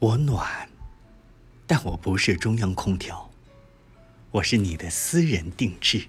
我暖但我不是中央空调我是你的私人定制。